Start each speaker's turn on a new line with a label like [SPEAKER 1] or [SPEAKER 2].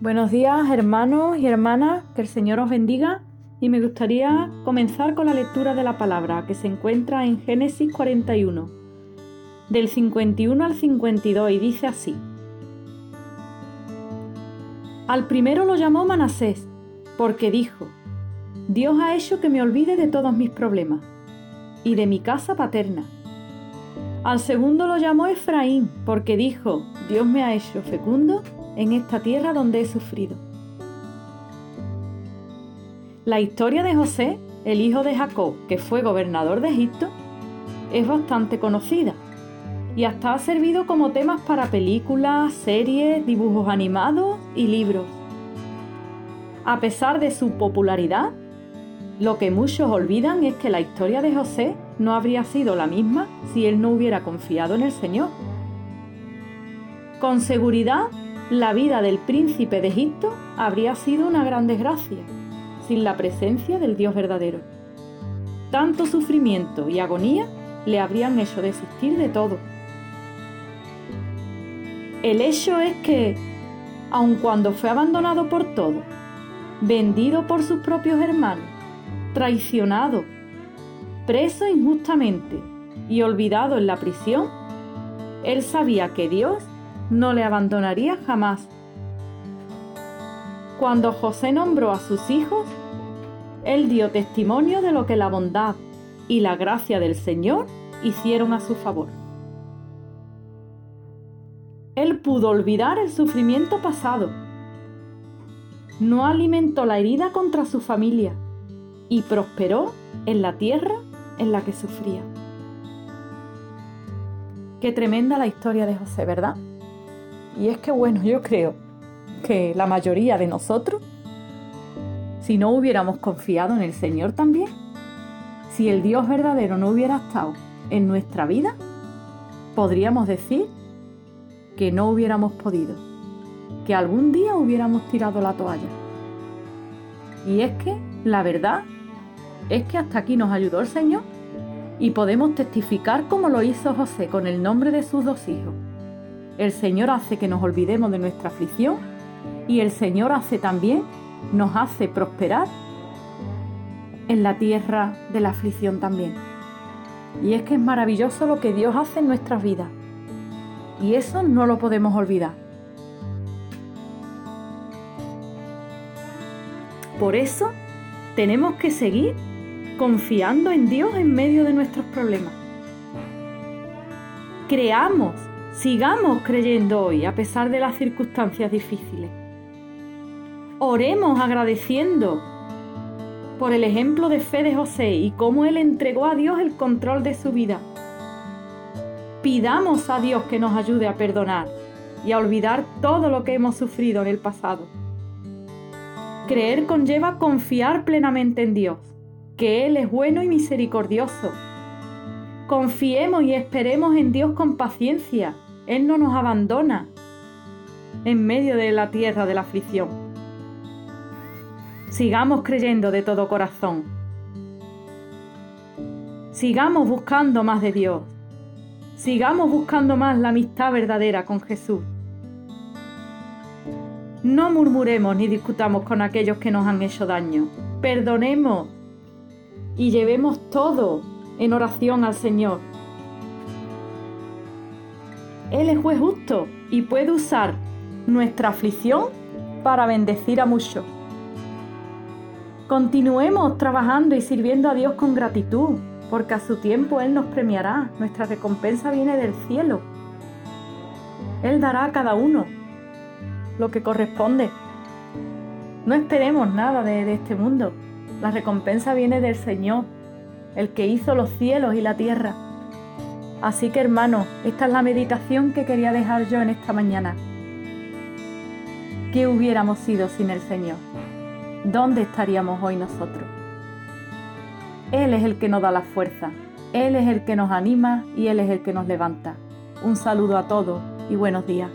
[SPEAKER 1] Buenos días hermanos y hermanas, que el Señor os bendiga y me gustaría comenzar con la lectura de la palabra que se encuentra en Génesis 41, del 51 al 52 y dice así. Al primero lo llamó Manasés, porque dijo, Dios ha hecho que me olvide de todos mis problemas y de mi casa paterna. Al segundo lo llamó Efraín, porque dijo, Dios me ha hecho fecundo en esta tierra donde he sufrido. La historia de José, el hijo de Jacob, que fue gobernador de Egipto, es bastante conocida y hasta ha servido como temas para películas, series, dibujos animados y libros. A pesar de su popularidad, lo que muchos olvidan es que la historia de José no habría sido la misma si él no hubiera confiado en el Señor. Con seguridad, la vida del príncipe de Egipto habría sido una gran desgracia sin la presencia del Dios verdadero. Tanto sufrimiento y agonía le habrían hecho desistir de todo. El hecho es que, aun cuando fue abandonado por todo, vendido por sus propios hermanos, traicionado, preso injustamente y olvidado en la prisión, él sabía que Dios no le abandonaría jamás. Cuando José nombró a sus hijos, él dio testimonio de lo que la bondad y la gracia del Señor hicieron a su favor. Él pudo olvidar el sufrimiento pasado. No alimentó la herida contra su familia y prosperó en la tierra en la que sufría. Qué tremenda la historia de José, ¿verdad? Y es que bueno, yo creo que la mayoría de nosotros, si no hubiéramos confiado en el Señor también, si el Dios verdadero no hubiera estado en nuestra vida, podríamos decir que no hubiéramos podido, que algún día hubiéramos tirado la toalla. Y es que la verdad es que hasta aquí nos ayudó el Señor y podemos testificar como lo hizo José con el nombre de sus dos hijos el Señor hace que nos olvidemos de nuestra aflicción y el Señor hace también, nos hace prosperar en la tierra de la aflicción también. Y es que es maravilloso lo que Dios hace en nuestras vidas. Y eso no lo podemos olvidar. Por eso tenemos que seguir confiando en Dios en medio de nuestros problemas. Creamos Sigamos creyendo hoy a pesar de las circunstancias difíciles. Oremos agradeciendo por el ejemplo de fe de José y cómo él entregó a Dios el control de su vida. Pidamos a Dios que nos ayude a perdonar y a olvidar todo lo que hemos sufrido en el pasado. Creer conlleva confiar plenamente en Dios, que Él es bueno y misericordioso. Confiemos y esperemos en Dios con paciencia él no nos abandona en medio de la tierra de la aflicción. Sigamos creyendo de todo corazón. Sigamos buscando más de Dios. Sigamos buscando más la amistad verdadera con Jesús. No murmuremos ni discutamos con aquellos que nos han hecho daño. Perdonemos y llevemos todo en oración al Señor él es juez justo y puede usar nuestra aflicción para bendecir a muchos. Continuemos trabajando y sirviendo a Dios con gratitud, porque a su tiempo Él nos premiará. Nuestra recompensa viene del cielo. Él dará a cada uno lo que corresponde. No esperemos nada de, de este mundo. La recompensa viene del Señor, el que hizo los cielos y la tierra. Así que hermanos, esta es la meditación que quería dejar yo en esta mañana. ¿Qué hubiéramos sido sin el Señor? ¿Dónde estaríamos hoy nosotros? Él es el que nos da la fuerza, Él es el que nos anima y Él es el que nos levanta. Un saludo a todos y buenos días.